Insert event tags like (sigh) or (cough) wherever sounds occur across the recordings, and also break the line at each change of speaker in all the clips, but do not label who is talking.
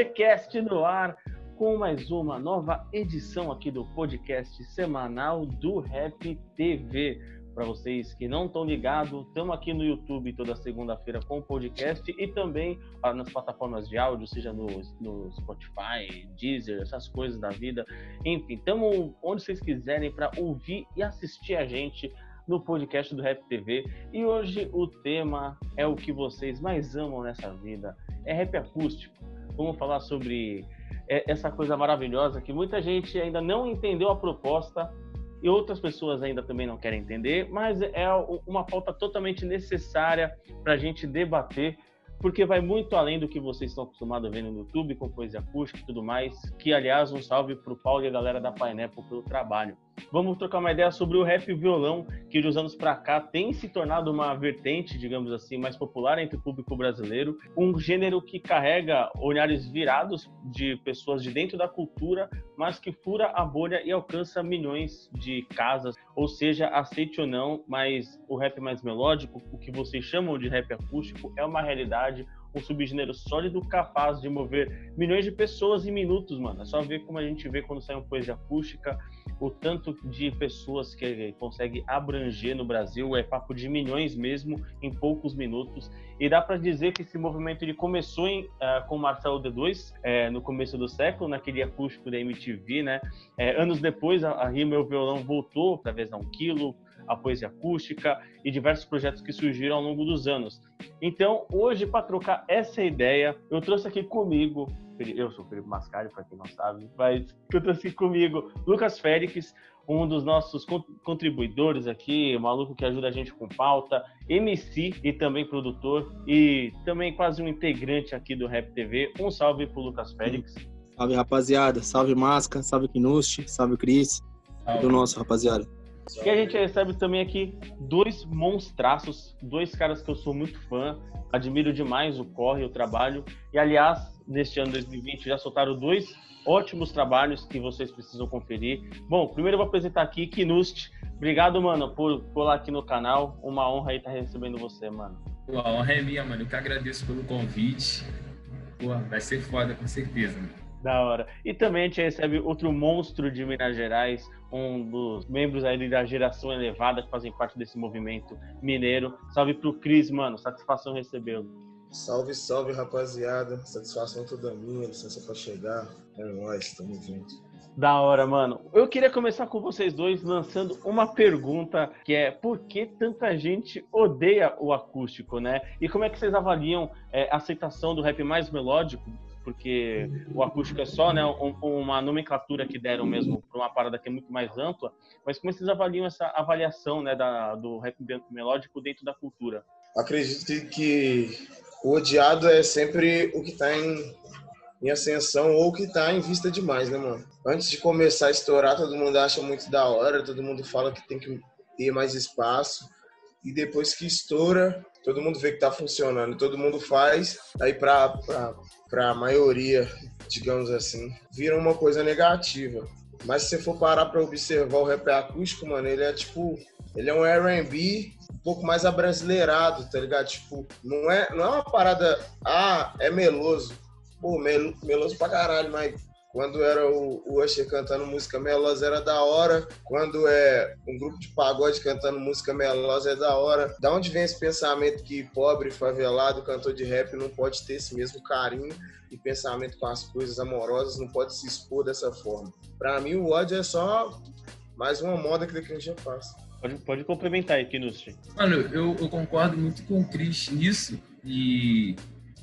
PVCast no ar com mais uma nova edição aqui do podcast semanal do Rap TV. Para vocês que não estão ligados, estamos aqui no YouTube toda segunda-feira com o podcast e também nas plataformas de áudio, seja no, no Spotify, Deezer, essas coisas da vida. Enfim, estamos onde vocês quiserem para ouvir e assistir a gente no podcast do Rap TV. E hoje o tema é o que vocês mais amam nessa vida: é rap acústico. Vamos falar sobre é, essa coisa maravilhosa que muita gente ainda não entendeu a proposta e outras pessoas ainda também não querem entender, mas é uma pauta totalmente necessária para a gente debater porque vai muito além do que vocês estão acostumados a ver no YouTube, com poesia acústica e tudo mais. Que, aliás, um salve para o Paulo e a galera da Pineapple pelo trabalho. Vamos trocar uma ideia sobre o rap violão, que de uns anos para cá tem se tornado uma vertente, digamos assim, mais popular entre o público brasileiro. Um gênero que carrega olhares virados de pessoas de dentro da cultura, mas que fura a bolha e alcança milhões de casas. Ou seja, aceite ou não, mas o rap mais melódico, o que vocês chamam de rap acústico, é uma realidade um subgênero sólido capaz de mover milhões de pessoas em minutos, mano. É só ver como a gente vê quando sai uma poesia acústica, o tanto de pessoas que consegue abranger no Brasil é papo de milhões mesmo em poucos minutos. E dá para dizer que esse movimento ele começou em, uh, com Marcelo D2 é, no começo do século, naquele acústico da MTV, né? Anos depois, a, a Rima e o Violão voltou através da Um Quilo, a poesia acústica e diversos projetos que surgiram ao longo dos anos. Então, hoje, para trocar essa ideia, eu trouxe aqui comigo eu sou o Felipe Mascari, para quem não sabe, mas eu trouxe aqui comigo Lucas Félix, um dos nossos contribuidores aqui, maluco que ajuda a gente com pauta, MC e também produtor, e também quase um integrante aqui do Rap TV. Um salve pro Lucas Félix.
Salve, rapaziada. Salve, Masca. Salve, Kinusti. Salve, Cris. Salve. Do nosso, rapaziada.
E a gente recebe também aqui dois monstraços, dois caras que eu sou muito fã, admiro demais o corre, o trabalho. E aliás, neste ano 2020 já soltaram dois ótimos trabalhos que vocês precisam conferir. Bom, primeiro eu vou apresentar aqui Kinust. Obrigado, mano, por colar aqui no canal. Uma honra aí estar recebendo você, mano.
a honra é minha, mano. Eu que agradeço pelo convite. Pô, vai ser foda, com certeza, mano.
Da hora. E também a gente recebe outro monstro de Minas Gerais, um dos membros aí da geração elevada que fazem parte desse movimento mineiro. Salve pro Cris, mano. Satisfação recebê-lo.
Salve, salve, rapaziada. Satisfação toda minha, licença pra chegar. É nóis, tamo junto.
Da hora, mano. Eu queria começar com vocês dois lançando uma pergunta que é por que tanta gente odeia o acústico, né? E como é que vocês avaliam é, a aceitação do rap mais melódico porque o acústico é só né, um, uma nomenclatura que deram mesmo para uma parada que é muito mais ampla, mas como vocês avaliam essa avaliação né, da, do rap melódico dentro da cultura?
Acredito que o odiado é sempre o que está em, em ascensão ou o que está em vista demais, né, mano? Antes de começar a estourar, todo mundo acha muito da hora, todo mundo fala que tem que ter mais espaço, e depois que estoura, todo mundo vê que tá funcionando, todo mundo faz, aí pra, pra, pra maioria, digamos assim, vira uma coisa negativa. Mas se você for parar pra observar o rap acústico, mano, ele é tipo, ele é um R&B um pouco mais abrasileirado, tá ligado? Tipo, não é, não é uma parada, ah, é meloso. Pô, meloso pra caralho, mas quando era o, o Usher cantando música melosa era da hora. Quando é um grupo de pagode cantando música melosa é da hora. Da onde vem esse pensamento que pobre, favelado, cantor de rap não pode ter esse mesmo carinho e pensamento com as coisas amorosas, não pode se expor dessa forma? Para mim, o ódio é só mais uma moda que a gente faz.
Pode, pode complementar aí, Kinushi.
Mano, eu, eu concordo muito com o Chris nisso e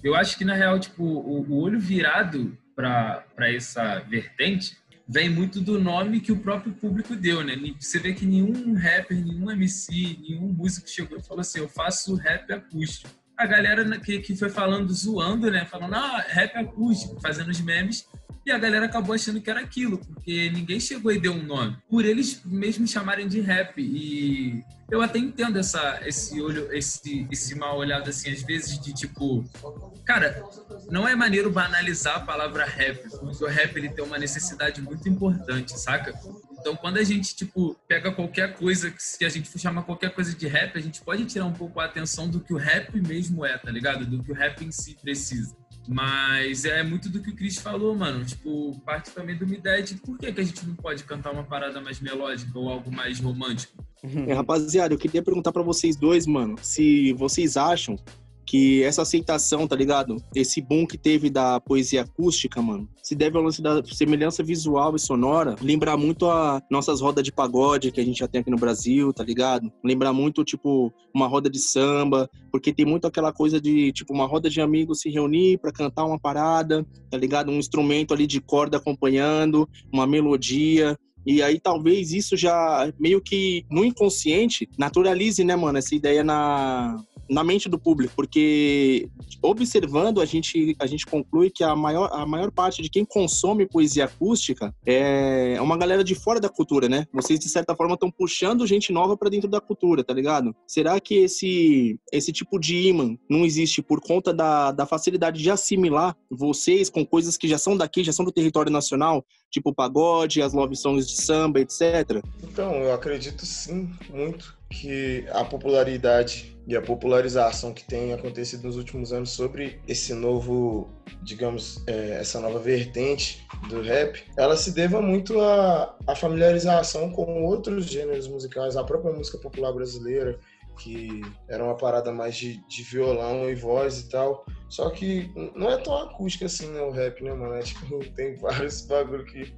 eu acho que, na real, tipo, o, o olho virado para essa vertente vem muito do nome que o próprio público deu, né? Você vê que nenhum rapper, nenhum MC, nenhum músico chegou e falou assim: eu faço rap acústico. A galera que, que foi falando, zoando, né? Falando, ah, rap acústico, fazendo os memes. E a galera acabou achando que era aquilo, porque ninguém chegou e deu um nome. Por eles mesmos chamarem de rap. E eu até entendo essa, esse olho, esse, esse mal olhado assim, às vezes, de tipo, cara, não é maneiro banalizar a palavra rap, porque o rap ele tem uma necessidade muito importante, saca? Então, quando a gente, tipo, pega qualquer coisa, que a gente for chamar qualquer coisa de rap, a gente pode tirar um pouco a atenção do que o rap mesmo é, tá ligado? Do que o rap em si precisa. Mas é muito do que o Chris falou, mano. Tipo, parte também de uma ideia de por que, que a gente não pode cantar uma parada mais melódica ou algo mais romântico.
É, rapaziada, eu queria perguntar para vocês dois, mano, se vocês acham que essa aceitação, tá ligado? Esse boom que teve da poesia acústica, mano, se deve ao lance da semelhança visual e sonora, lembrar muito a nossas rodas de pagode que a gente já tem aqui no Brasil, tá ligado? Lembrar muito, tipo, uma roda de samba, porque tem muito aquela coisa de, tipo, uma roda de amigos se reunir para cantar uma parada, tá ligado? Um instrumento ali de corda acompanhando, uma melodia. E aí talvez isso já meio que no inconsciente naturalize, né, mano, essa ideia na, na mente do público, porque observando a gente a gente conclui que a maior a maior parte de quem consome poesia acústica é uma galera de fora da cultura, né? Vocês de certa forma estão puxando gente nova para dentro da cultura, tá ligado? Será que esse esse tipo de imã não existe por conta da, da facilidade de assimilar vocês com coisas que já são daqui, já são do território nacional, tipo pagode, as love songs de samba, etc?
Então, eu acredito sim, muito que a popularidade e a popularização que tem acontecido nos últimos anos sobre esse novo, digamos, é, essa nova vertente do rap, ela se deva muito à, à familiarização com outros gêneros musicais, a própria música popular brasileira, que era uma parada mais de, de violão e voz e tal. Só que não é tão acústica assim, né, o rap, né, mano? É, (laughs) tipo, tem vários bagulho que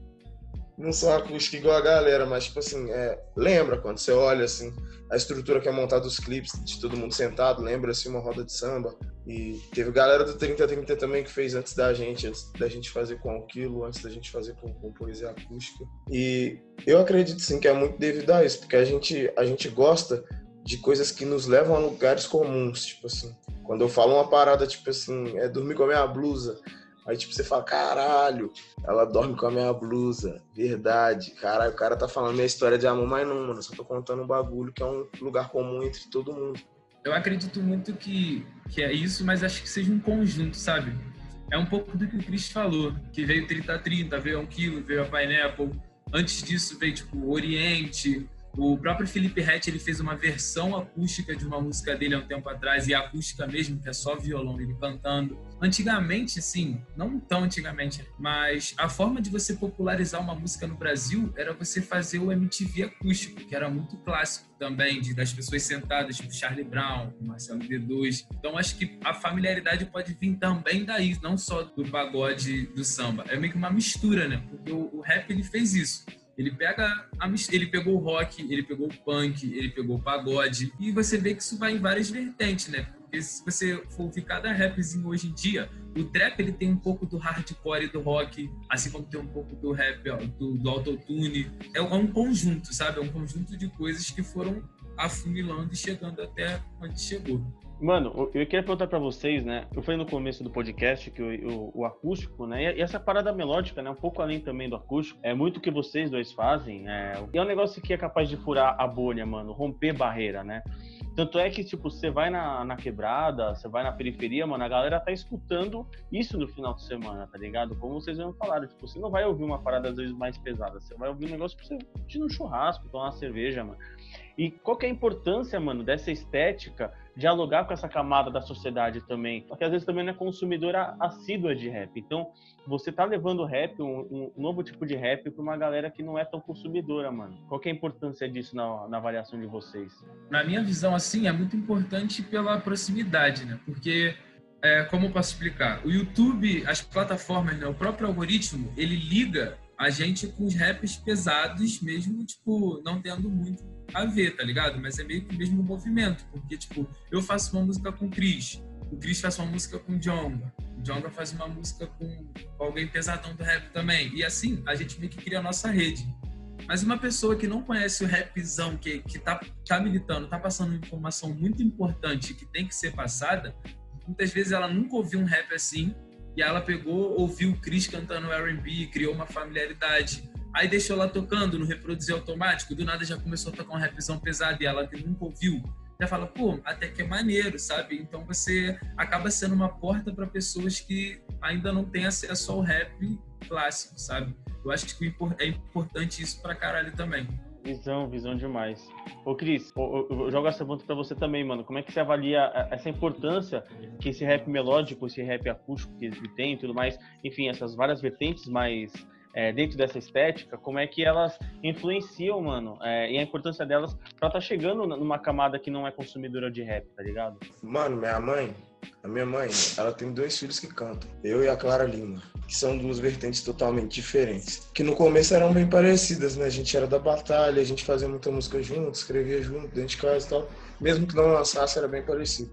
não são acústicos igual a galera, mas, tipo assim, é, lembra quando você olha, assim, a estrutura que é montada dos clipes, de todo mundo sentado, lembra, assim, uma roda de samba. E teve galera do 3030 também que fez antes da gente, antes da gente fazer com aquilo, antes da gente fazer com, com poesia acústica. E eu acredito, sim, que é muito devido a isso, porque a gente, a gente gosta de coisas que nos levam a lugares comuns, tipo assim. Quando eu falo uma parada, tipo assim, é dormir com a minha blusa, Aí, tipo, você fala, caralho, ela dorme com a minha blusa. Verdade. Caralho, o cara tá falando minha história de amor, mas não, mano. Só tô contando um bagulho que é um lugar comum entre todo mundo.
Eu acredito muito que, que é isso, mas acho que seja um conjunto, sabe? É um pouco do que o Chris falou, que veio 30-30, veio 1 kg, veio a Pineapple. Antes disso veio, tipo, o Oriente, o próprio Felipe Rett ele fez uma versão acústica de uma música dele há um tempo atrás, e acústica mesmo, que é só violão, ele cantando. Antigamente, sim, não tão antigamente, mas a forma de você popularizar uma música no Brasil era você fazer o MTV acústico, que era muito clássico também, de, das pessoas sentadas, tipo Charlie Brown, Marcelo D2. Então acho que a familiaridade pode vir também daí, não só do pagode do samba. É meio que uma mistura, né? Porque o, o rap ele fez isso ele pega a, ele pegou o rock, ele pegou o punk, ele pegou o pagode e você vê que isso vai em várias vertentes, né? Porque se você for ouvir cada rapzinho hoje em dia, o trap ele tem um pouco do hardcore e do rock, assim como tem um pouco do rap, do, do autotune. É, é um conjunto, sabe? É um conjunto de coisas que foram afunilando e chegando até onde chegou.
Mano, eu queria perguntar para vocês, né? Eu falei no começo do podcast que o, o, o, acústico, né? E essa parada melódica, né? Um pouco além também do acústico, é muito o que vocês dois fazem. É, e é um negócio que é capaz de furar a bolha, mano, romper barreira, né? Tanto é que, tipo, você vai na, na quebrada, você vai na periferia, mano, a galera tá escutando isso no final de semana, tá ligado? Como vocês mesmo falaram, tipo, você não vai ouvir uma parada às vezes mais pesada, você vai ouvir um negócio pra você ir no churrasco, tomar uma cerveja, mano. E qual que é a importância, mano, dessa estética dialogar com essa camada da sociedade também? Porque às vezes também não é consumidora assídua de rap. Então, você tá levando rap, um, um novo tipo de rap, para uma galera que não é tão consumidora, mano. Qual que é a importância disso na, na avaliação de vocês?
Na minha visão, assim, é muito importante pela proximidade, né? Porque é, como eu posso explicar? O YouTube, as plataformas, né, o próprio algoritmo, ele liga a gente com os raps pesados, mesmo, tipo, não tendo muito a ver, tá ligado? Mas é meio que o mesmo movimento, porque, tipo, eu faço uma música com o Chris, o Chris faz uma música com o Jonga, o Jonga faz uma música com alguém pesadão do rap também, e assim, a gente meio que cria a nossa rede. Mas uma pessoa que não conhece o rapzão, que, que tá, tá militando, tá passando informação muito importante que tem que ser passada, muitas vezes ela nunca ouviu um rap assim, e ela pegou, ouviu o Chris cantando R&B, criou uma familiaridade. Aí deixou lá tocando no reproduzir automático, do nada já começou a tocar um rapzão pesado e ela que nunca ouviu, já fala, pô, até que é maneiro, sabe? Então você acaba sendo uma porta para pessoas que ainda não têm acesso ao rap clássico, sabe? Eu acho que é importante isso pra caralho também.
Visão, visão demais. Ô, Cris, eu, eu jogo essa pergunta pra você também, mano. Como é que você avalia essa importância que esse rap melódico, esse rap acústico que ele tem e tudo mais, enfim, essas várias vertentes mais é, dentro dessa estética, como é que elas influenciam, mano, é, e a importância delas pra estar tá chegando numa camada que não é consumidora de rap, tá ligado?
Mano, minha mãe, a minha mãe, ela tem dois filhos que cantam, eu e a Clara Lima, que são duas vertentes totalmente diferentes. Que no começo eram bem parecidas, né? A gente era da batalha, a gente fazia muita música junto, escrevia junto, dentro de casa e tal. Mesmo que não lançasse, era bem parecido.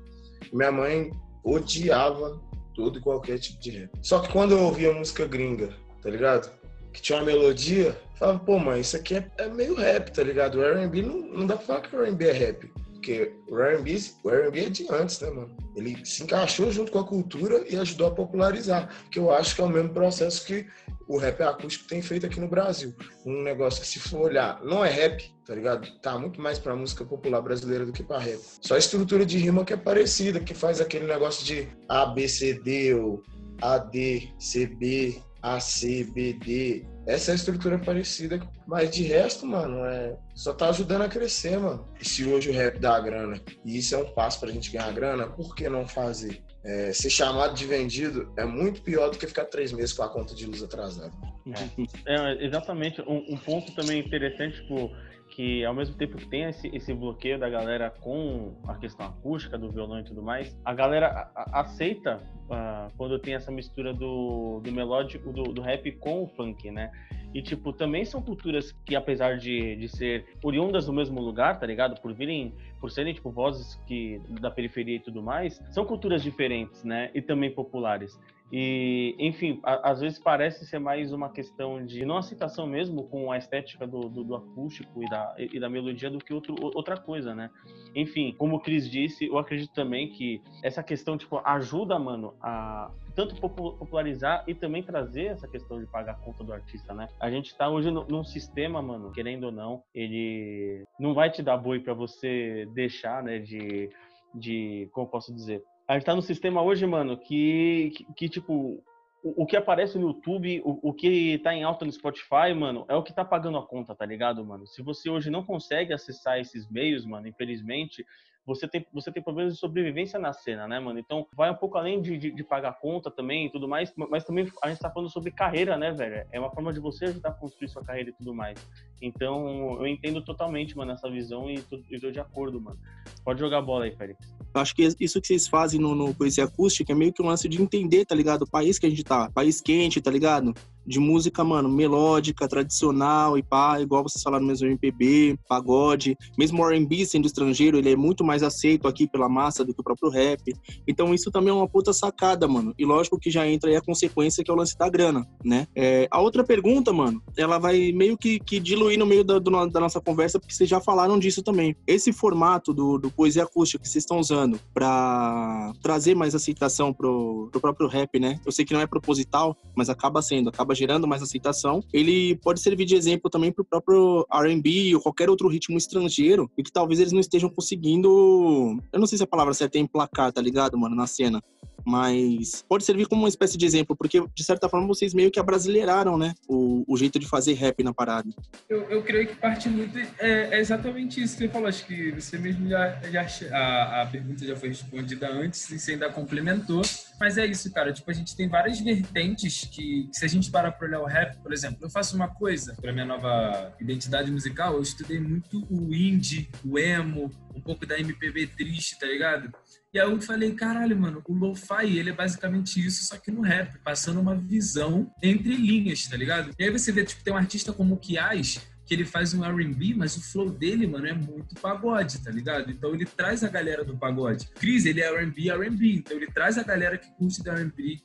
Minha mãe odiava todo e qualquer tipo de rap. Só que quando eu ouvia música gringa, tá ligado? que tinha uma melodia, falava, pô, mãe, isso aqui é, é meio rap, tá ligado? O R&B não, não dá pra falar que o R&B é rap. Porque o R&B, o R&B é de antes, né, mano? Ele se encaixou junto com a cultura e ajudou a popularizar. Que eu acho que é o mesmo processo que o rap acústico tem feito aqui no Brasil. Um negócio que, se for olhar, não é rap, tá ligado? Tá muito mais pra música popular brasileira do que pra rap. Só a estrutura de rima que é parecida, que faz aquele negócio de A, B, C, D, ou A, D, C, B, a, C, B, D. Essa é a estrutura parecida, mas de resto, mano, é só tá ajudando a crescer, mano. E se hoje o rap dá grana, e isso é um passo pra gente ganhar grana, por que não fazer? É, ser chamado de vendido é muito pior do que ficar três meses com a conta de luz atrasada.
É, é exatamente. Um, um, ponto também interessante, tipo, que ao mesmo tempo que tem esse, esse bloqueio da galera com a questão acústica do violão e tudo mais, a galera aceita uh, quando tem essa mistura do, do melódico, do, do rap com o funk, né? E, tipo, também são culturas que, apesar de, de ser oriundas do mesmo lugar, tá ligado? Por virem, por serem, tipo, vozes que, da periferia e tudo mais, são culturas diferentes, né? E também populares. E, enfim, a, às vezes parece ser mais uma questão de não aceitação mesmo com a estética do, do, do acústico e da, e da melodia do que outro, outra coisa, né? Enfim, como o Cris disse, eu acredito também que essa questão, tipo, ajuda, mano, a tanto popularizar e também trazer essa questão de pagar a conta do artista, né? A gente tá hoje num sistema, mano, querendo ou não, ele não vai te dar boi para você deixar, né, de, de, como posso dizer, a gente tá no sistema hoje, mano, que, que, que tipo, o, o, que aparece no YouTube, o, o que tá em alta no Spotify, mano, é o que tá pagando a conta, tá ligado, mano? Se você hoje não consegue acessar esses meios, mano, infelizmente, você tem, você tem problemas de sobrevivência na cena, né, mano? Então, vai um pouco além de, de, de pagar conta também e tudo mais, mas também a gente tá falando sobre carreira, né, velho? É uma forma de você ajudar a construir sua carreira e tudo mais. Então, eu entendo totalmente, mano, essa visão e tô, tô de acordo, mano. Pode jogar bola aí, Félix.
Acho que isso que vocês fazem no, no Poesia Acústica é meio que um lance de entender, tá ligado? O país que a gente tá. País quente, tá ligado? De música, mano, melódica, tradicional e pá, igual vocês falaram mesmo, MPB, pagode, mesmo R&B sendo estrangeiro, ele é muito mais aceito aqui pela massa do que o próprio rap. Então isso também é uma puta sacada, mano. E lógico que já entra aí a consequência que é o lance da grana, né? É, a outra pergunta, mano, ela vai meio que, que diluir no meio da, do, da, nossa conversa, porque vocês já falaram disso também. Esse formato do, do poesia acústica que vocês estão usando para trazer mais aceitação pro, pro próprio rap, né? Eu sei que não é proposital, mas acaba sendo, acaba gerando mais aceitação, ele pode servir de exemplo também para o próprio R&B ou qualquer outro ritmo estrangeiro e que talvez eles não estejam conseguindo, eu não sei se a palavra certa é emplacar, tá ligado, mano, na cena mas pode servir como uma espécie de exemplo, porque de certa forma vocês meio que abrasileiraram, né, o, o jeito de fazer rap na parada.
Eu, eu creio que parte muito é, é, exatamente isso que você falou, acho que você mesmo já, já a, a pergunta já foi respondida antes e você ainda complementou, mas é isso, cara, tipo, a gente tem várias vertentes que, se a gente parar para olhar o rap, por exemplo, eu faço uma coisa para minha nova identidade musical, eu estudei muito o indie, o emo, um pouco da MPB triste, tá ligado? E aí eu falei, caralho, mano, o lo-fi, ele é basicamente isso, só que no rap, passando uma visão entre linhas, tá ligado? E aí você vê, tipo, tem um artista como o Kias, que ele faz um R&B, mas o flow dele, mano, é muito pagode, tá ligado? Então ele traz a galera do pagode. Chris, ele é R&B, R&B, então ele traz a galera que curte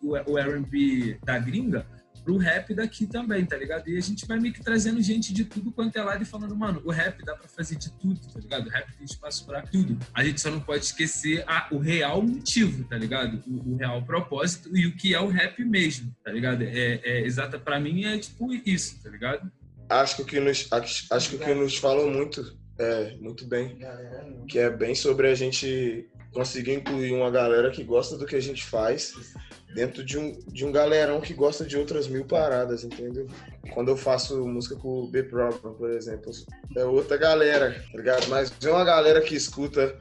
o R&B da gringa, pro rap daqui também, tá ligado? E a gente vai meio que trazendo gente de tudo quanto é lado e falando, mano, o rap dá pra fazer de tudo, tá ligado? O rap tem espaço pra tudo. A gente só não pode esquecer a, o real motivo, tá ligado? O, o, real propósito e o que é o rap mesmo, tá ligado? É, é exata, pra mim é tipo isso, tá ligado?
Acho que o que nos, acho, acho que o que nos falou muito, é, muito bem, que é bem sobre a gente conseguir incluir uma galera que gosta do que a gente faz dentro de um, de um galerão que gosta de outras mil paradas, entendeu? Quando eu faço música com o B Problem, por exemplo, é outra galera, tá ligado? Mas é uma galera que escuta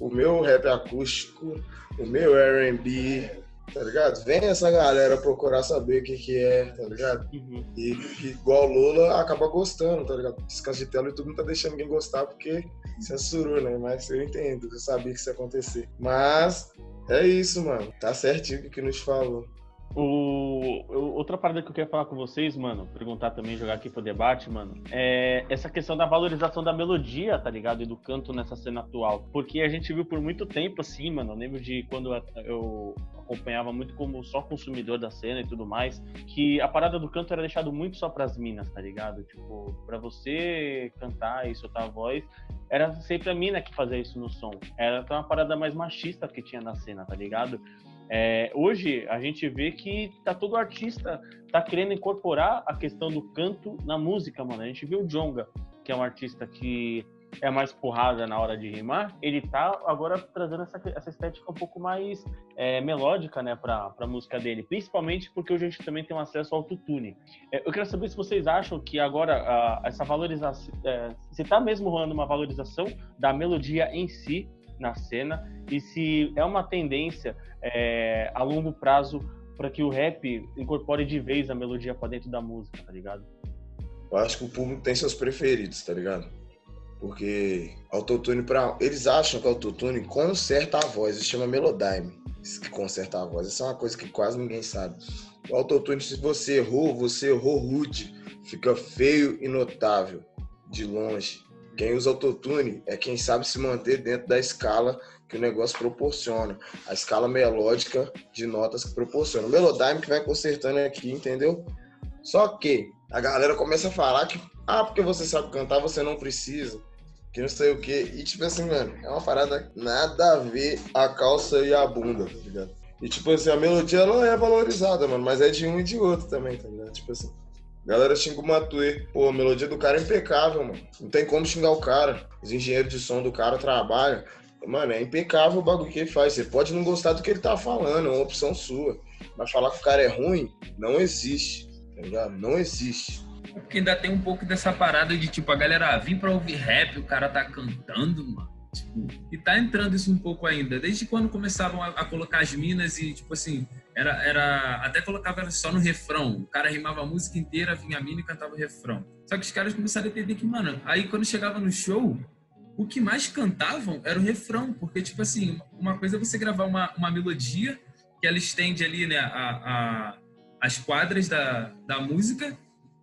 o meu rap acústico, o meu R&B, tá ligado? Vem essa galera procurar saber o que que é, tá ligado? Uhum. E, igual Lula acaba gostando, tá ligado? Descanso de tela e tudo não tá deixando ninguém gostar porque censurou, né? Mas eu entendo, eu sabia que isso ia acontecer. Mas é isso, mano. Tá certinho o que nos falou.
O, outra parada que eu queria falar com vocês, mano, perguntar também, jogar aqui pro debate, mano, é essa questão da valorização da melodia, tá ligado? E do canto nessa cena atual. Porque a gente viu por muito tempo, assim, mano, eu lembro de quando eu acompanhava muito como só consumidor da cena e tudo mais, que a parada do canto era deixado muito só pras minas, tá ligado? Tipo, pra você cantar e soltar a voz, era sempre a mina que fazia isso no som. Era uma parada mais machista que tinha na cena, tá ligado? É, hoje a gente vê que tá todo artista tá querendo incorporar a questão do canto na música, mano. A gente viu o Jonga, que é um artista que é mais porrada na hora de rimar, ele tá agora trazendo essa, essa estética um pouco mais é, melódica, né, pra, pra música dele. Principalmente porque hoje a gente também tem um acesso ao autotune. É, eu queria saber se vocês acham que agora a, essa valorização, é, se tá mesmo rolando uma valorização da melodia em si, na cena e se é uma tendência é, a longo prazo para que o rap incorpore de vez a melodia para dentro da música, tá ligado?
Eu acho que o público tem seus preferidos, tá ligado? Porque autotune para eles acham que autotune conserta a voz, isso chama melodyne, que conserta a voz. Isso é uma coisa que quase ninguém sabe. O autotune, se você errou, você errou rude, fica feio e notável de longe. Quem usa autotune é quem sabe se manter dentro da escala que o negócio proporciona. A escala melódica de notas que proporciona. O Melodyne que vai consertando aqui, entendeu? Só que a galera começa a falar que, ah, porque você sabe cantar, você não precisa. Que não sei o quê. E tipo assim, mano, é uma parada nada a ver a calça e a bunda, tá ligado? E tipo assim, a melodia ela é valorizada, mano, mas é de um e de outro também, tá ligado? Tipo assim. Galera xinga o Matue. Pô, a melodia do cara é impecável, mano. Não tem como xingar o cara. Os engenheiros de som do cara trabalham. Mano, é impecável o bagulho que ele faz. Você pode não gostar do que ele tá falando, é uma opção sua. Mas falar que o cara é ruim, não existe. Tá ligado? Não existe.
Porque ainda tem um pouco dessa parada de tipo, a galera ah, vir pra ouvir rap, o cara tá cantando, mano. E tá entrando isso um pouco ainda. Desde quando começavam a, a colocar as minas e, tipo assim, era, era até colocava só no refrão. O cara rimava a música inteira, vinha a mina e cantava o refrão. Só que os caras começaram a entender que, mano, aí quando chegava no show, o que mais cantavam era o refrão, porque, tipo assim, uma coisa é você gravar uma, uma melodia que ela estende ali, né, a, a, as quadras da, da música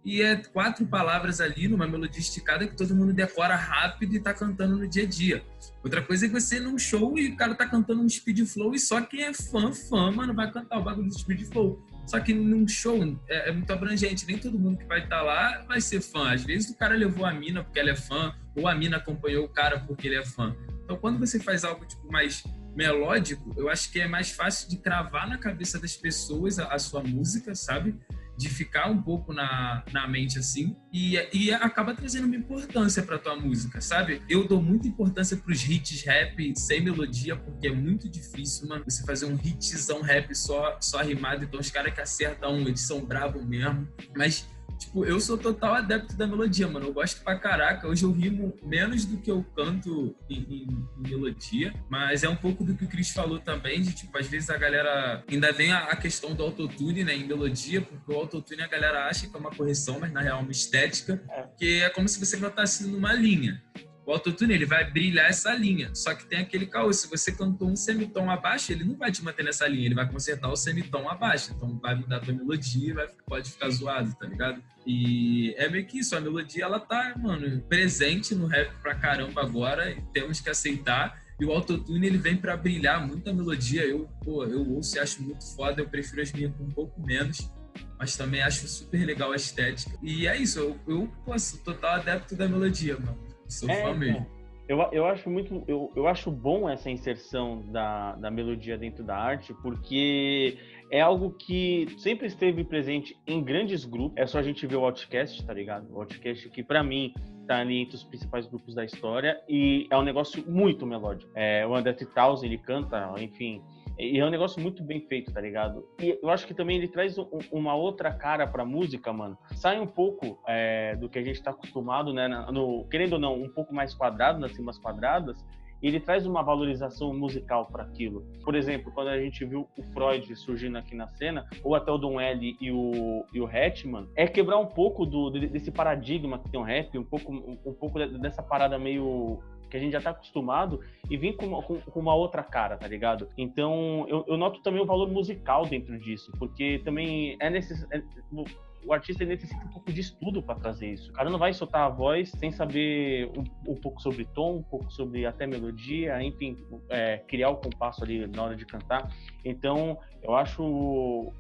e é quatro palavras ali numa melodia esticada que todo mundo decora rápido e tá cantando no dia a dia. Outra coisa é que você num show e o cara tá cantando um speed flow e só quem é fã, fã, mano, vai cantar o bagulho do speed flow. Só que num show é, é muito abrangente, nem todo mundo que vai estar tá lá vai ser fã. Às vezes o cara levou a mina porque ela é fã, ou a mina acompanhou o cara porque ele é fã. Então quando você faz algo tipo mais melódico, eu acho que é mais fácil de cravar na cabeça das pessoas a, a sua música, sabe? De ficar um pouco na, na mente assim e, e acaba trazendo uma importância para tua música, sabe? Eu dou muita importância para os hits rap sem melodia porque é muito difícil, mano, você fazer um hitzão rap só só rimado, então os caras que acertam eles são bravos mesmo, mas Tipo, eu sou total adepto da melodia, mano. Eu gosto pra caraca. Hoje eu rimo menos do que eu canto em, em, em melodia, mas é um pouco do que o Cris falou também, de tipo, às vezes a galera ainda vem a, a questão do autotune, né, em melodia, porque o autotune a galera acha que é uma correção, mas na real é uma estética, é. que é como se você cantasse numa linha. O autotune ele vai brilhar essa linha, só que tem aquele caô. Se você cantou um semitom abaixo, ele não vai te manter nessa linha, ele vai consertar o semitom abaixo. Então vai mudar a tua melodia, vai, pode ficar zoado, tá ligado? E é meio que isso, a melodia ela tá, mano, presente no rap pra caramba agora, e temos que aceitar. E o autotune ele vem para brilhar muito a melodia. Eu, pô, eu ouço e acho muito foda, eu prefiro as minhas com um pouco menos mas também acho super legal a estética. E é isso, eu, eu pô, sou total adepto da melodia, mano. Sou é, fã mesmo.
Eu, eu acho muito eu, eu acho bom essa inserção da, da melodia dentro da arte porque é algo que sempre esteve presente em grandes grupos. É só a gente ver o Outcast tá ligado? O Outcast que para mim tá ali entre os principais grupos da história e é um negócio muito melódico. É, o André 3000 ele canta enfim E é um negócio muito bem feito, tá ligado? E eu acho que também ele traz um, uma outra cara pra música, mano. Sai um pouco é, do que a gente tá acostumado, né? No, querendo ou não, um pouco mais quadrado, nas cimas quadradas. E ele traz uma valorização musical para aquilo. Por exemplo, quando a gente viu o Freud surgindo aqui na cena, ou até o Don L e o, e o Hetman, é quebrar um pouco do, desse paradigma que tem o rap, um pouco, um, um pouco dessa parada meio que a gente já tá acostumado e vir com, com, com uma outra cara, tá ligado? Então, eu, eu, noto também o valor musical dentro disso, porque também é necessário. É, o artista necessita um pouco de estudo para trazer isso. O cara não vai soltar a voz sem saber um, um pouco sobre tom, um pouco sobre até melodia, enfim, é, criar o compasso ali na hora de cantar. Então, eu acho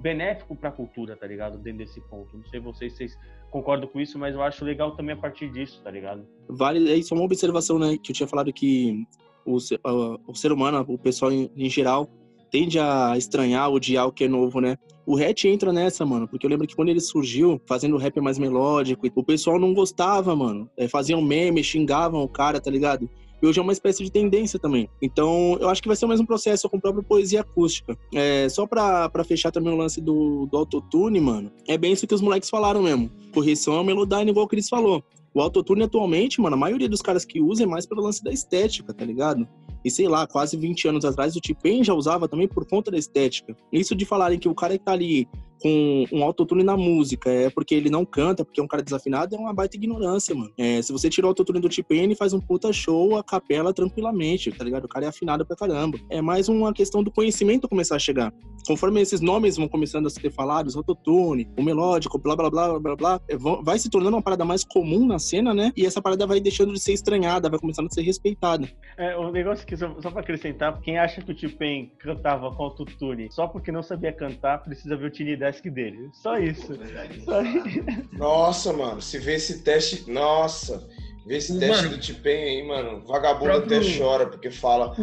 benéfico para a cultura, tá ligado? Dentro desse ponto. Não sei vocês, vocês concordam com isso, mas eu acho legal também a partir disso, tá ligado?
Vale, é isso é uma observação, né, que eu tinha falado que o, uh, o ser humano, o pessoal em, em, geral, tende a estranhar, odiar o que é novo, né? O rap entra nessa, mano, porque eu lembro que quando ele surgiu, fazendo rap mais melódico, o pessoal não gostava, mano. É, faziam meme, xingavam o cara, tá ligado? E hoje é uma espécie de tendência também. Então, eu acho que vai ser o mesmo processo com a própria poesia acústica. É, só pra, pra fechar também o lance do, do autotune, mano, é bem isso que os moleques falaram mesmo. Correção é o melodyne, igual o Cris falou. O autotune atualmente, mano, a maioria dos caras que usam é mais pelo lance da estética, tá ligado? E sei lá, quase 20 anos atrás o T-Pain já usava também por conta da estética. Isso de falarem que o cara que tá ali com um autotune na música, é porque ele não canta, porque é um cara desafinado, é uma baita ignorância, mano. É, se você tirar o autotune do T-Pain, ele faz um puta show a capela tranquilamente, tá ligado? O cara é afinado pra caramba. É mais uma questão do conhecimento começar a chegar. Conforme esses nomes vão começando a ser falados, autotune, o melódico, blá blá blá blá blá, é, vai se tornando uma parada mais comum na cena, né? E essa parada vai deixando de ser estranhada, vai começando a ser respeitada.
É, um negócio que, só, só pra acrescentar, quem acha que o T-Pain cantava com autotune só porque não sabia cantar, precisa ver o Tiny desk dele. Só isso. Só isso.
Nossa, mano, se vê esse teste. Nossa, vê esse teste mano, do Tipen aí, mano. Vagabundo próprio... até chora, porque fala.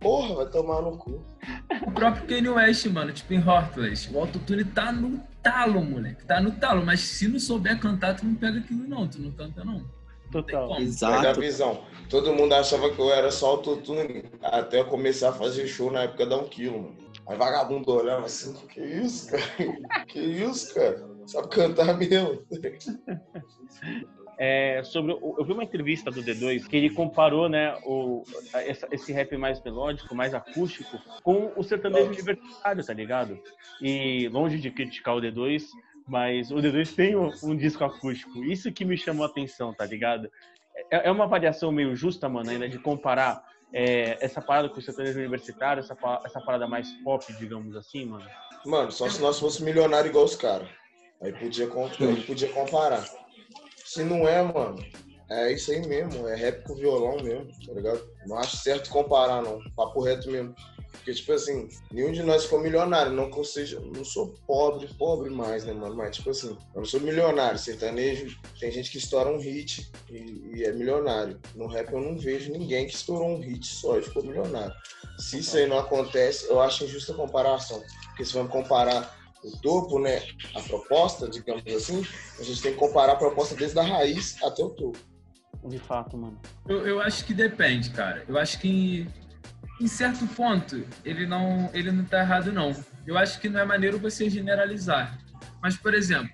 Porra, vai tomar no cu.
O próprio Kanye West, mano, tipo em Heartless. O autotune tá no talo, moleque. Tá no talo. Mas se não souber cantar, tu não pega aquilo, não. Tu não canta, não.
Total.
Exato. Pega a visão. Todo mundo achava que eu era só autotune até eu começar a fazer show na época da um quilo, mano. Aí vagabundo olhava assim, que isso, cara? (laughs) Que isso, cara? Sabe cantar mesmo.
É, sobre eu vi uma entrevista do D2 que ele comparou né o, esse rap mais melódico mais acústico com o sertanejo universitário tá ligado e longe de criticar o D2 mas o D2 tem um, um disco acústico isso que me chamou a atenção tá ligado é, é uma variação meio justa mano ainda de comparar é, essa parada com o sertanejo universitário, essa, essa parada mais pop, digamos assim, mano?
Mano, só se nós fosse milionário igual os caras. Aí podia, aí podia comparar. Se não é, mano, é isso aí mesmo. É rap com violão mesmo, tá ligado? Não acho certo comparar, não. Papo reto mesmo. Porque, tipo assim, nenhum de nós ficou milionário. Não que eu seja. Não sou pobre, pobre mais, né, mano? Mas, tipo assim, eu não sou milionário. Sertanejo, tem gente que estoura um hit e, e, é milionário. No rap eu não vejo ninguém que estourou um hit só e ficou milionário. Se isso aí não acontece, eu acho injusta a comparação. Porque se vamos comparar o topo, né? A proposta, digamos assim, a gente tem que comparar a proposta desde a raiz até o topo.
De fato, mano.
Eu, eu acho que depende, cara. Eu acho que em certo ponto, ele não, ele não tá errado, não. Eu acho que não é maneiro você generalizar. Mas, por exemplo,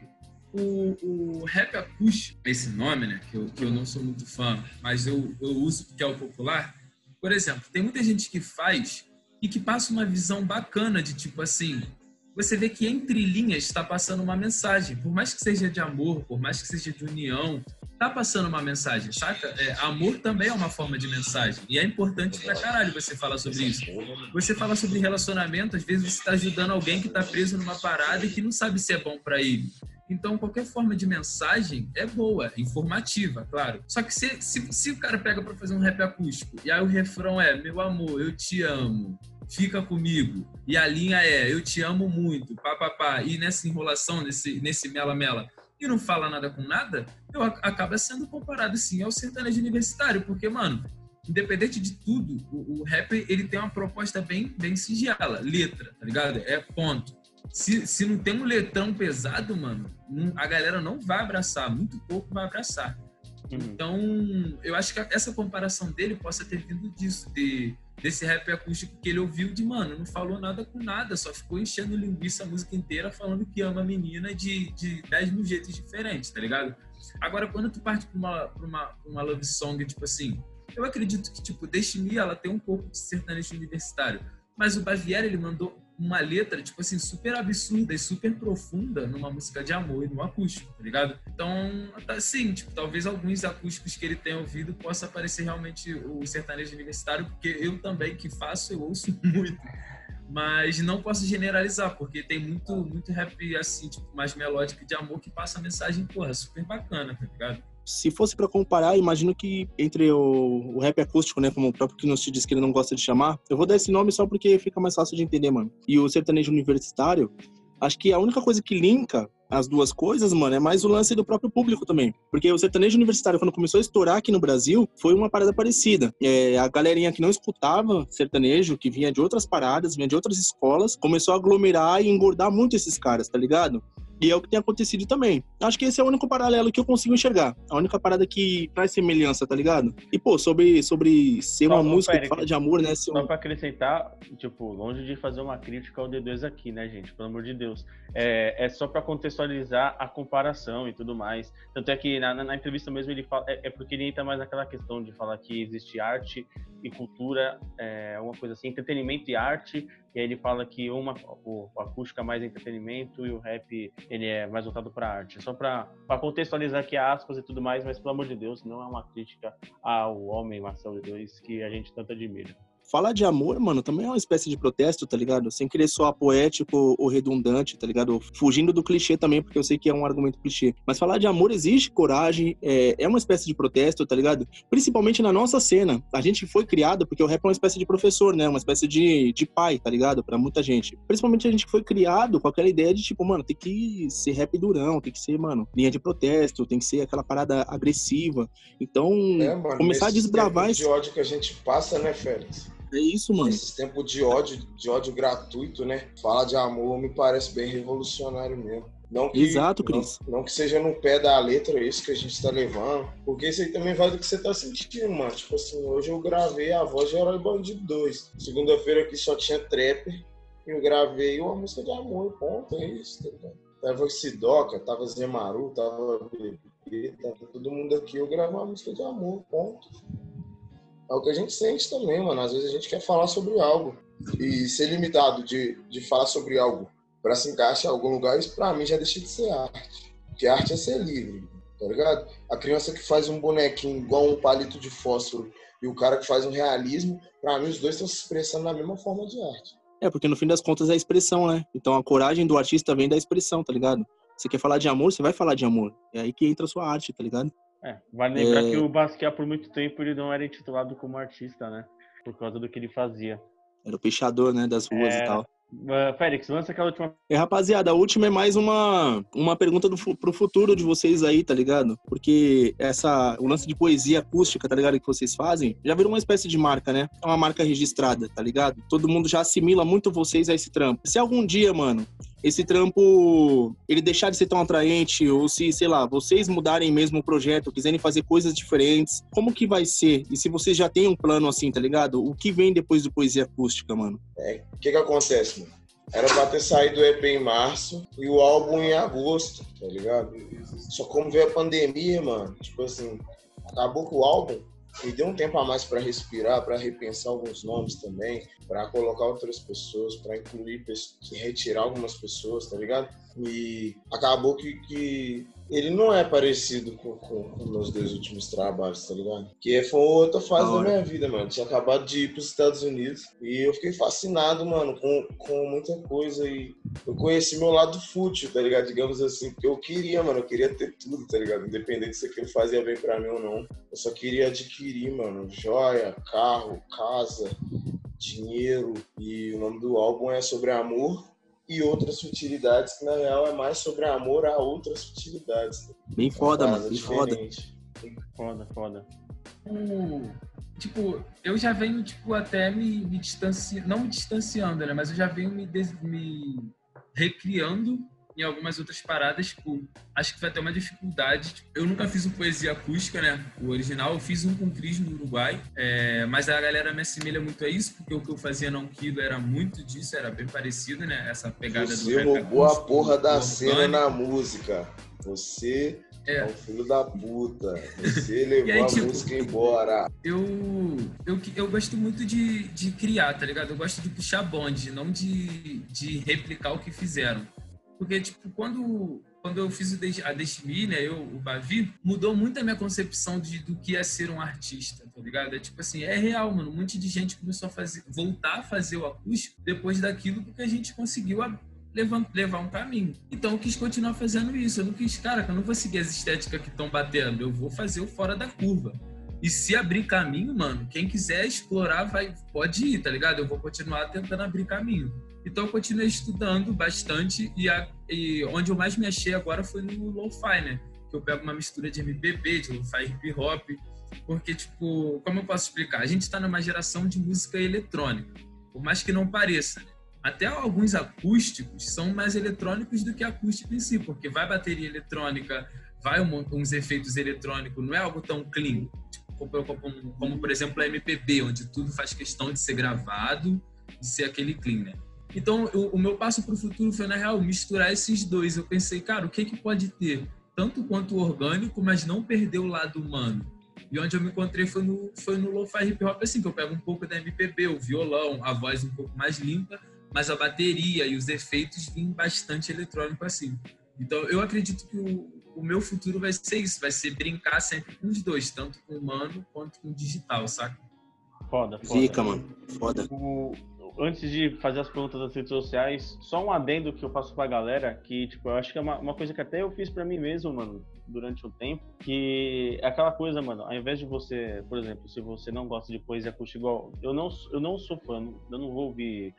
o, o rap acústico, esse nome, né, que eu, que eu não sou muito fã, mas eu, eu uso porque é o popular. Por exemplo, tem muita gente que faz e que passa uma visão bacana de tipo assim, você vê que entre linhas está passando uma mensagem, por mais que seja de amor, por mais que seja de união, tá passando uma mensagem, saca? É, amor também é uma forma de mensagem. E é importante pra caralho você falar sobre isso. Você fala sobre relacionamento, às vezes você tá ajudando alguém que tá preso numa parada e que não sabe se é bom para ele. Então, qualquer forma de mensagem é boa, informativa, claro. Só que se, se, se o cara pega para fazer um rap acústico e aí o refrão é: Meu amor, eu te amo, fica comigo. E a linha é: Eu te amo muito, pá, pá, pá. E nessa enrolação, nesse, nesse mela-mela, e não fala nada com nada, eu acaba sendo comparado sim ao sertanejo universitário, porque, mano, independente de tudo, o, o rap ele tem uma proposta bem, bem singela, letra, tá ligado? É ponto. Se, se não tem um letrão pesado, mano, não, a galera não vai abraçar, muito pouco vai abraçar. Uhum. Então, eu acho que essa comparação dele possa ter vindo disso, de desse rap acústico que ele ouviu de, mano, não falou nada com nada, só ficou enchendo linguiça a música inteira falando que ama a menina de, de 10 mil jeitos diferentes, tá ligado? Agora, quando tu parte pra uma, pra uma, uma love song, tipo assim, eu acredito que, tipo, Destiny, ela tem um pouco de sertanejo universitário, mas o Baviera, ele mandou uma letra, tipo assim, super absurda e super profunda numa música de amor e no acústico, tá ligado? Então, assim, tipo, talvez alguns acústicos que ele tenha ouvido possa parecer realmente o sertanejo universitário, porque eu também que faço, eu ouço (laughs) muito. Mas não posso generalizar, porque tem muito, muito rap, assim, tipo, mais melódico de amor que passa a mensagem, porra, super bacana, tá ligado?
Se fosse para comparar, imagino que entre o, o, rap acústico, né, como o próprio Kinossi diz que ele não gosta de chamar, eu vou dar esse nome só porque fica mais fácil de entender, mano. E o sertanejo universitário, acho que a única coisa que linka as duas coisas, mano, é mais o lance do próprio público também. Porque o sertanejo universitário, quando começou a estourar aqui no Brasil, foi uma parada parecida. É, a galerinha que não escutava sertanejo, que vinha de outras paradas, vinha de outras escolas, começou a aglomerar e engordar muito esses caras, tá ligado? E é o que tem acontecido também. Acho que esse é o único paralelo que eu consigo enxergar. A única parada que traz semelhança, tá ligado? E, pô, sobre, sobre ser uma música que fala de amor, né?
Só um... pra acrescentar, tipo, longe de fazer uma crítica ao D2 aqui, né, gente? Pelo amor de Deus. É, é só pra contextualizar a comparação e tudo mais. Tanto é que na, na entrevista mesmo ele fala. É, é, porque ele entra mais naquela questão de falar que existe arte e cultura, é, uma coisa assim, entretenimento e arte. E aí ele fala que uma, o, o é mais entretenimento e o rap ele é mais voltado para arte. Só para contextualizar aqui aspas e tudo mais, mas pelo amor de Deus, não é uma crítica ao homem Marcelo D2 que a gente tanto admira
falar de amor, mano, também é uma espécie de protesto, tá ligado? Sem querer soar poético ou redundante, tá ligado? Fugindo do clichê também, porque eu sei que é um argumento clichê. Mas falar de amor existe coragem, é, é uma espécie de protesto, tá ligado? Principalmente na nossa cena. A gente foi criado porque o rap é uma espécie de professor, né? Uma espécie de, de pai, tá ligado? Pra muita gente. Principalmente a gente foi criado com aquela ideia de, tipo, mano, tem que ser rap durão, tem que ser, mano, linha de protesto, tem que ser aquela parada agressiva. Então, é, mano, começar a desbravar...
Esse ódio que a gente passa, né, Félix?
É isso, mano.
Esse tempo de ódio, de ódio gratuito, né? Fala de amor me parece bem revolucionário mesmo. Não que,
Exato, Cris.
Não, não, que seja no pé da letra isso que a gente tá levando, porque isso aí também vai do que você tá sentindo, mano. Tipo assim, hoje eu gravei a voz de Herói Bandido 2. Segunda-feira aqui só tinha trapper, eu gravei uma música de amor, ponto, é isso, tá ligado? Tava Sidoca, tava Zemaru, tava Bebê, tava todo mundo aqui, eu gravei uma música de amor, ponto é o que a gente sente também, mano. Às vezes a gente quer falar sobre algo. E ser limitado de, de falar sobre algo para se encaixar em algum lugar, isso pra mim já deixa de ser arte. Porque arte é ser livre, tá ligado? A criança que faz um bonequinho igual um palito de fósforo e o cara que faz um realismo, para mim os dois estão se expressando na mesma forma de arte.
É, porque no fim das contas é a expressão, né? Então a coragem do artista vem da expressão, tá ligado? Você quer falar de amor, você vai falar de amor. É aí que entra a sua arte, tá ligado?
É, vale lembrar é... que o Basquiat, por muito tempo, ele não era intitulado como artista, né? Por causa do que ele fazia.
Era o peixador, né, das ruas é... e tal.
Uh, Félix, lança aquela última.
É, rapaziada, a última é mais uma, uma pergunta do, pro futuro de vocês aí, tá ligado? Porque essa, o lance de poesia acústica, tá ligado? Que vocês fazem, já virou uma espécie de marca, né? É uma marca registrada, tá ligado? Todo mundo já assimila muito vocês a esse trampo. Se algum dia, mano, esse trampo ele deixar de ser tão atraente ou se, sei lá, vocês mudarem mesmo o projeto, quiserem fazer coisas diferentes, como que vai ser? E se vocês já têm um plano assim, tá ligado? O que vem depois do Poesia Acústica, mano?
É, o que que acontece, mano? Era pra ter saído o EP em março e o álbum em agosto, tá ligado? Só como veio a pandemia, mano, tipo assim, acabou com o álbum, e deu um tempo a mais para respirar, para repensar alguns nomes também, para colocar outras pessoas, para incluir, retirar algumas pessoas, tá ligado? E acabou que, que ele não é parecido com, com, com, meus dois últimos trabalhos, tá ligado? Que foi outra fase da minha vida, mano. Tinha acabado de ir pros Estados Unidos e eu fiquei fascinado, mano, com, com muita coisa e eu conheci meu lado fútil, tá ligado? Digamos assim, porque eu queria, mano, eu queria ter tudo, tá ligado? Independente se aquilo fazia bem pra mim ou não. Eu só queria adquirir, mano, joia, carro, casa, dinheiro e o nome do álbum é sobre amor e outras futilidades, que na real é mais sobre amor a outras futilidades.
Bem foda, mano, bem foda.
Foda, foda.
Hum, tipo, eu já venho, tipo, até me, me distanciando, não me distanciando, né, mas eu já venho me, des, me recriando em algumas outras paradas, tipo, acho que foi até uma dificuldade. Tipo, eu nunca fiz um poesia acústica, né? O original, eu fiz um com Cris no Uruguai, é, mas a galera me assemelha muito a isso, porque o que eu fazia não Kido era muito disso, era bem parecido, né? Essa pegada
Você
do rap
roubou a porra da cena na música. Você é,
É.
um filho da puta. Você (laughs) levou
aí,
a
tipo,
música embora.
eu, eu, eu gosto muito de, de criar, tá ligado? Eu gosto de puxar bonde, não de, de replicar o que fizeram. Porque, tipo, quando, quando eu fiz a Destiny, né, eu, o Bavi, mudou muito a minha concepção de, do que é ser um artista, tá ligado? É tipo assim, é real, mano. Um monte de gente começou a fazer, voltar a fazer o acústico depois daquilo porque a gente conseguiu a- levar, levar um caminho. Então eu quis continuar fazendo isso. Eu não quis, cara, eu não vou seguir as estéticas que estão batendo. Eu vou fazer o fora da curva. E se abrir caminho, mano, quem quiser explorar vai, pode ir, tá ligado? Eu vou continuar tentando abrir caminho. Então eu continuei estudando bastante e, a- e onde eu mais me achei agora foi no lo-fi, né? Que eu pego uma mistura de MPB, de lo-fi hip hop, porque tipo, como eu posso explicar? A gente tá numa geração de música eletrônica, por mais que não pareça. né? Até alguns acústicos são mais eletrônicos do que acústico em si, porque vai bateria eletrônica, vai um- uns efeitos eletrônicos, não é algo tão clean. Tipo, como, como- como, por exemplo, a MPB, onde tudo faz questão de ser gravado e ser aquele clean, né? Então, o, o meu passo para o futuro foi, na real, misturar esses dois. Eu pensei, cara, o que, que pode ter? Tanto quanto orgânico, mas não perder o lado humano. E onde eu me encontrei foi no, foi no lo-fi hip hop, assim, que eu pego um pouco da MPB, o violão, a voz um pouco mais limpa, mas a bateria e os efeitos vêm bastante eletrônico, assim. Então, eu acredito que o, o meu futuro vai ser isso, vai ser brincar sempre com os dois, tanto com o humano quanto com o digital, saca?
Foda, foda.
Zica, mano. Foda.
O- antes de fazer as perguntas das redes sociais, só um adendo que eu faço pra galera, que, tipo, eu acho que é uma, uma coisa que até eu fiz pra mim mesmo, mano, durante um tempo, que é aquela coisa, mano, ao invés de você, por exemplo, se você não gosta de poesia acústica igual, eu não, eu não sou fã, eu não vou ouvir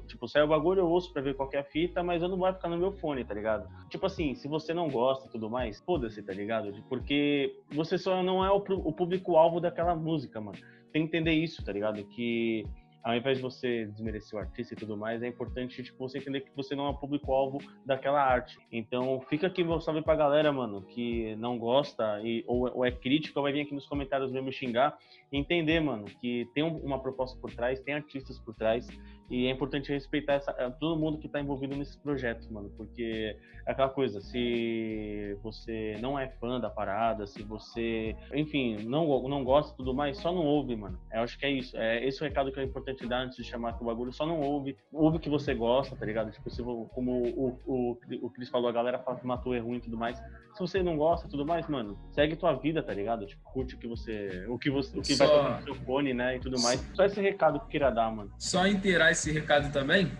tipo, sai o bagulho, eu ouço pra ver qualquer fita, mas eu não vai ficar no meu fone, tá ligado? Tipo assim, se você não gosta e tudo mais, foda-se, tá ligado? Porque você só não é o, público-alvo daquela música, mano. Tem que entender isso, tá ligado? Que ao invés de você desmerecer o artista e tudo mais, é importante, tipo, você entender que você não é o público-alvo daquela arte. Então, fica aqui meu salve pra galera, mano, que não gosta e, ou, ou é crítica, vai vir aqui nos comentários mesmo me xingar, entender, mano, que tem um- uma proposta por trás, tem artistas por trás, e é importante respeitar essa, eh, todo mundo que tá envolvido nesses projetos, mano, porque é aquela coisa, se você não é fã da parada, se você, enfim, não, não gosta e tudo mais, só não ouve, mano. Eu acho que é isso. É esse o recado que é importante dar antes de chamar o bagulho, só não ouve. Ouve o que você gosta, tá ligado? Tipo, se, como o, o, o Cris falou, a galera fala que matou é ruim e tudo mais. Se você não gosta e tudo mais, mano, segue tua vida, tá ligado? Tipo, curte o que você. O que você. O que vai
Só-
tocar no seu fone, né? E tudo mais. Só esse recado que eu queria dar, mano.
Só inteirar esse recado também,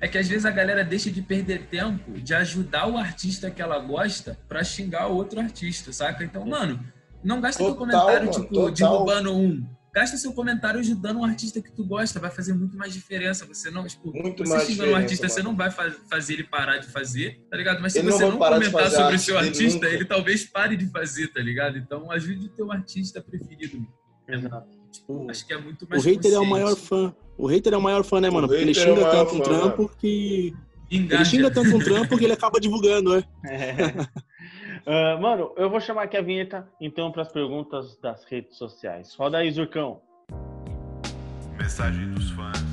é que às vezes a galera deixa de perder tempo de ajudar o artista que ela gosta pra xingar outro artista, saca? Então, mano, não gasta teu
Total,
comentário,
mano,
tipo,
total.
derrubando um. Gasta seu comentário ajudando um artista que tu gosta, vai fazer muito mais diferença. Você não, tipo,
Muito
você
mais
xingando um artista, você
mano.
não vai fa- fazer ele parar de fazer, tá ligado? Mas se
Ele não
você não,
de
comentar sobre o seu artista,
nunca.
ele talvez pare de fazer, tá ligado? Então ajude o teu artista preferido.
Exato.
Tipo, acho que é muito
O
mais
hater é o maior fã. O hater é o maior fã, né, mano?
O
Porque ele
é
xinga
maior
tanto um
fã,
trampo que. Ele
Engaja.
xinga tanto um trampo que ele acaba divulgando, né? (laughs)
Ah, mano, eu vou chamar aqui a vinheta, então, para as perguntas das redes sociais. Roda aí, Zurcão.
Mensagem dos fãs.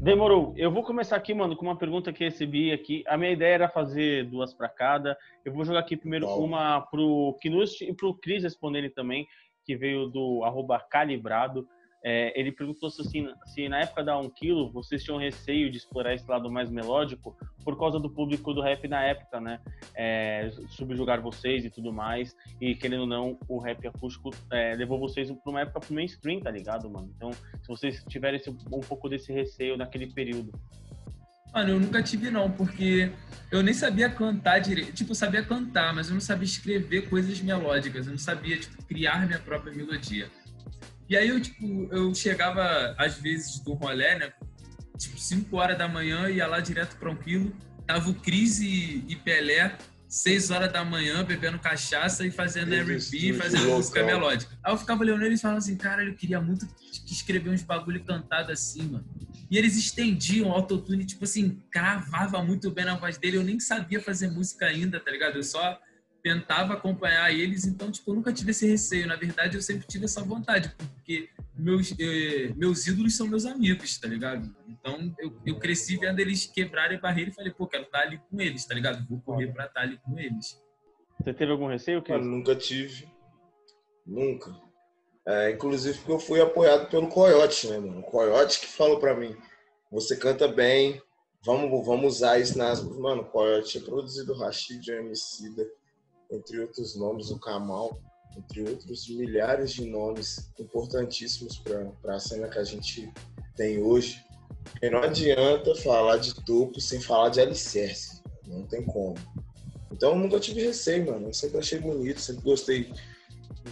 Demorou. Eu vou começar aqui, mano, com uma pergunta que recebi aqui. A minha ideia era fazer duas para cada. Eu vou jogar aqui primeiro
Bom.
uma pro Knust e pro Cris responderem também, que veio do arroba calibrado. É, ele perguntou se, assim, se na época da 1 kg vocês tinham receio de explorar esse lado mais melódico por causa do público do rap na época, né? É, subjugar vocês e tudo mais. E querendo ou não, o rap acústico é, levou vocês para uma época pro mainstream, tá ligado, mano? Então, se vocês tiverem esse- um pouco desse receio naquele período.
Mano, eu nunca tive não, porque eu nem sabia cantar direito. Tipo, eu sabia cantar, mas eu não sabia escrever coisas melódicas. Eu não sabia, tipo, criar minha própria melodia. E aí eu, tipo, eu chegava, às vezes, do rolê, né? Tipo, 5 horas da manhã, ia lá direto pra um quilo. Tava o Cris e, e Pelé, 6 horas da manhã, bebendo cachaça e fazendo R&B, fazendo música
loucão.
melódica. Aí eu ficava olhando eles e falando assim, cara, eu queria muito escrever uns bagulho cantado assim, mano. E eles estendiam o autotune, tipo assim, cravava muito bem na voz dele. Eu nem sabia fazer música ainda, tá ligado? Eu só tentava acompanhar eles, então, tipo, eu nunca tive esse receio. Na verdade, eu sempre tive essa vontade, porque meus, eh, meus ídolos são meus amigos, tá ligado? Então, eu, eu cresci vendo eles quebrarem barreira e falei, pô, quero estar ali com eles, tá ligado? Vou correr pra estar ali com eles.
Você teve algum receio,
Mano, nunca tive. Nunca. É, inclusive porque eu fui apoiado pelo Coyote, né, mano? O Coyote que falou pra mim, você canta bem, vamos, vamos usar isso nas... Mano, o Coyote é produzido Rashid, Emicida, entre outros nomes, o Kamal, entre outros milhares de nomes importantíssimos para a cena que a gente tem hoje. E não adianta falar de topo sem falar de alicerce, não tem como. Então eu nunca tive receio, mano. Eu sempre achei bonito, sempre gostei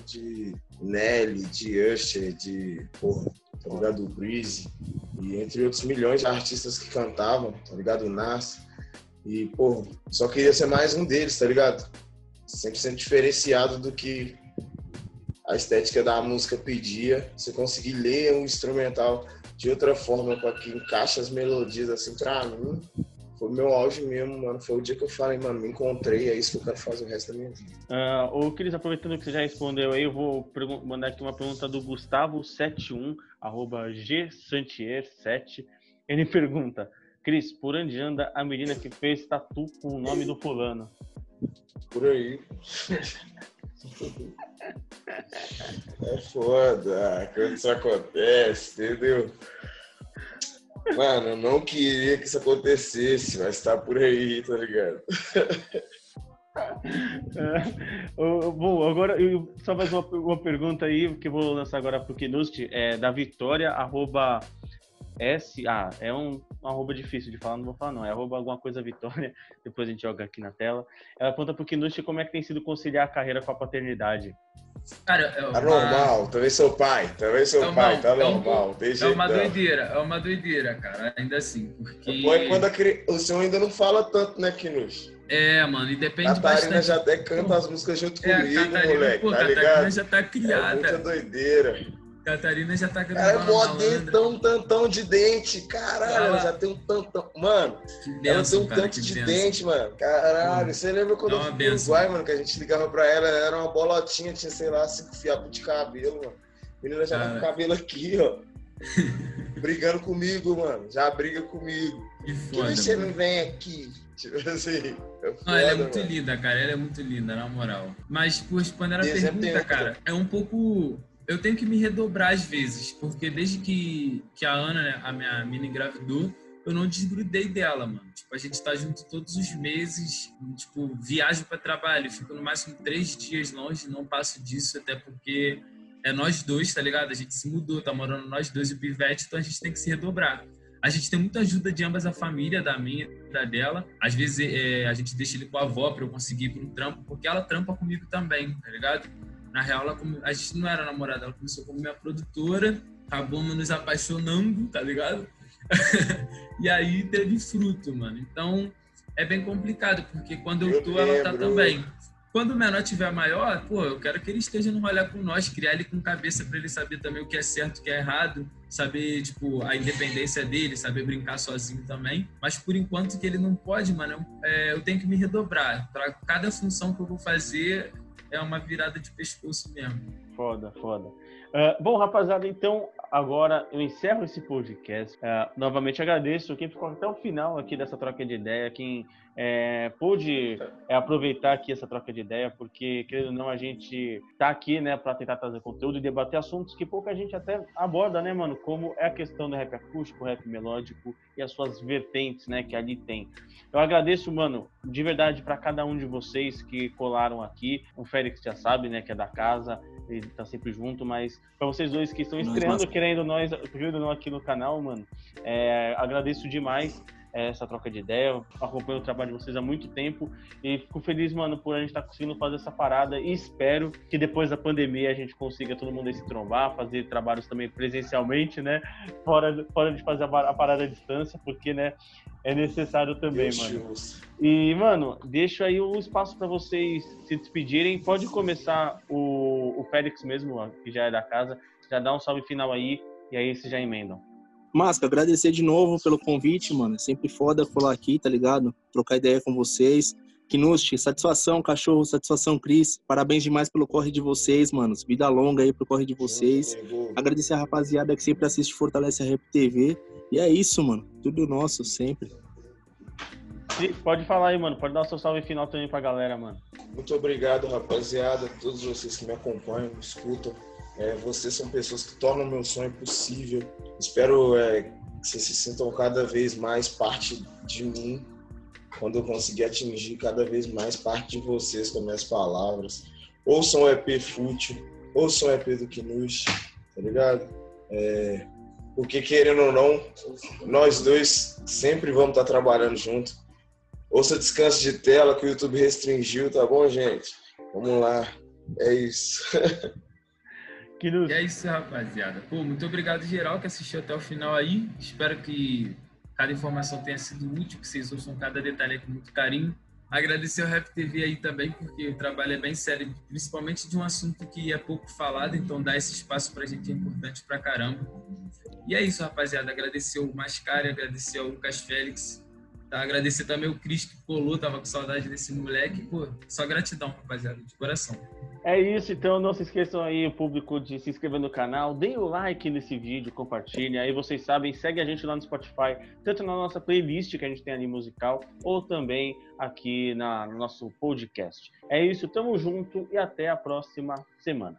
de Nelly, de Usher, de, porra, tá ligado? O Breezy, e entre outros milhões de artistas que cantavam, tá ligado? O Nas. E, porra, só queria ser mais um deles, tá ligado? sempre sendo diferenciado do que a estética da música pedia. Você conseguir ler um instrumental de outra forma para que encaixe as melodias assim para mim foi o meu auge mesmo, mano. Foi o dia que eu falei, mano, me encontrei, é isso que eu quero fazer o resto da minha vida.
Uh, ô, Cris, aproveitando que você já respondeu aí, eu vou mandar aqui uma pergunta do Gustavo71, arroba gsantier7. Ele (laughs) pergunta, Cris, por onde anda a menina que fez tatu com o nome do fulano?
por aí. (laughs) É foda quando isso acontece, entendeu? Mano, eu não queria que isso acontecesse, mas tá por aí, tá ligado?
É, bom, agora eu, só mais uma, uma, pergunta aí que eu vou lançar agora pro Kinust, é da Vitória, arroba S, ah, é um, um arroba difícil de falar, não vou falar não, é arroba alguma coisa Vitória, (laughs) depois a gente joga aqui na tela. Ela pergunta pro Kinushi como é que tem sido conciliar a carreira com a paternidade.
Cara, é tá normal, também sou pai, também sou é pai, tá normal.
É, um, é uma doideira, é uma doideira, cara, ainda assim, porque...
Bom é quando a, o senhor ainda não fala tanto, né, Kinushi?
É, mano, e depende
Catarina bastante. já até canta as músicas junto é, comigo, Catarina, moleque, pô, tá Catarina ligado?
já tá criada. É
muita doideira.
Catarina já tá gravando.
Cara, mó dentão, tantão de dente. Caralho, ela já tem um tantão. Mano, benção, ela tem um cara, tanto de benção. dente, mano. Caralho, você lembra quando é eu fui pro Uruguai, mano, que a gente ligava pra ela, era uma bolotinha, tinha, sei lá, cinco fiapos de cabelo, mano. A menina já tá com o cabelo aqui, ó. (laughs) brigando comigo, mano. Já briga comigo. Que foda, que você não vem aqui? Tipo assim.
É foda, não, ela é muito mano. linda, cara. Ela é muito linda, na moral. Mas, por responder a pergunta, cara, é um pouco eu tenho que me redobrar às vezes, porque desde que, que a Ana, né, a minha mina, engravidou, eu não desgrudei dela, mano. Tipo, a gente tá junto todos os meses, tipo, viajo para trabalho, fico no máximo três dias longe, não passo disso, até porque é nós dois, tá ligado? A gente se mudou, tá morando nós dois e o Pivete, então a gente tem que se redobrar. A gente tem muita ajuda de ambas a família, da minha e da dela. Às vezes é, a gente deixa ele com a avó para eu conseguir ir um trampo, porque ela trampa comigo também, tá ligado? Na real, ela, a gente não era namorada, ela começou como minha produtora, acabamos nos apaixonando, tá ligado? (laughs) e aí teve fruto, mano. Então é bem complicado, porque quando eu tô, ela tá também. Quando o menor tiver maior, pô, eu quero que ele esteja no rolê com nós, criar ele com cabeça para ele saber também o que é certo, o que é errado, saber, tipo, a independência dele, saber brincar sozinho também. Mas por enquanto que ele não pode, mano, é, eu tenho que me redobrar. Para cada função que eu vou fazer, é uma virada de pescoço mesmo.
Foda, foda. Uh, bom, rapaziada, então agora eu encerro esse podcast. Uh, novamente agradeço quem ficou até o final aqui dessa troca de ideia, quem é, pôde é, aproveitar aqui essa troca de ideia, porque, querendo ou não, a gente tá aqui, né, para tentar trazer conteúdo e debater assuntos que pouca gente até aborda, né, mano, como é a questão do rap acústico, rap melódico e as suas vertentes, né, que ali tem. Eu agradeço, mano, de verdade para cada um de vocês que colaram aqui. O Félix já sabe, né, que é da casa, ele tá sempre junto, mas para vocês dois que estão estreando, querendo nós, querendo nós aqui no canal, mano, é, agradeço demais essa troca de ideia. acompanho o trabalho de vocês há muito tempo e fico feliz, mano, por a gente estar tá conseguindo fazer essa parada e espero que depois da pandemia a gente consiga todo mundo se trombar, fazer trabalhos também presencialmente, né? Fora, fora de fazer a, parada à distância, porque, né, é necessário também, Deus mano. Deus. E, mano, deixo aí o espaço para vocês se despedirem. Pode começar o, o Félix mesmo, que já é da casa, já dá um salve final aí e aí vocês já emendam.
Masca, agradecer de novo pelo convite, mano. Sempre foda colar aqui, tá ligado? Trocar ideia com vocês. Kinusti, satisfação, cachorro, satisfação, Cris. Parabéns demais pelo corre de vocês, mano. Vida longa aí pro corre de vocês. Agradecer a rapaziada que sempre assiste Fortalece a Rap TV. E é isso, mano. Tudo nosso, sempre.
Pode falar aí, mano. Pode dar o seu salve final também pra galera, mano.
Muito obrigado, rapaziada. Todos vocês que me acompanham, me escutam. É, vocês são pessoas que tornam meu sonho possível. Espero é, que vocês se sintam cada vez mais parte de mim quando eu conseguir atingir cada vez mais parte de vocês com minhas palavras. Ouçam o EP Fútil, ouçam o EP do Kinush, tá ligado? É, porque querendo ou não, nós dois sempre vamos estar trabalhando junto. Ouça descanso de tela que o YouTube restringiu, tá bom, gente? Vamos lá. É isso. (laughs)
Que E é isso, rapaziada. Pô, muito obrigado geral que assistiu até o final aí. Espero que cada informação tenha sido útil, que vocês ouçam cada detalhe com muito carinho. Agradecer ao Rap TV aí também, porque o trabalho é bem sério, principalmente de um assunto que é pouco falado, então dar esse espaço pra gente é importante pra caramba. E é isso, rapaziada. Agradecer o Mascari, agradecer ao Lucas Félix, Tá? Agradecer também o Cris que colou, tava com saudade desse moleque. Pô, só gratidão, rapaziada, de coração.
É isso, então não se esqueçam aí, o público, de se inscrever no canal, deem o like nesse vídeo, compartilhem. Aí vocês sabem, segue a gente lá no Spotify, tanto na nossa playlist que a gente tem ali musical, ou também aqui na, no nosso podcast. É isso, tamo junto e até a próxima semana.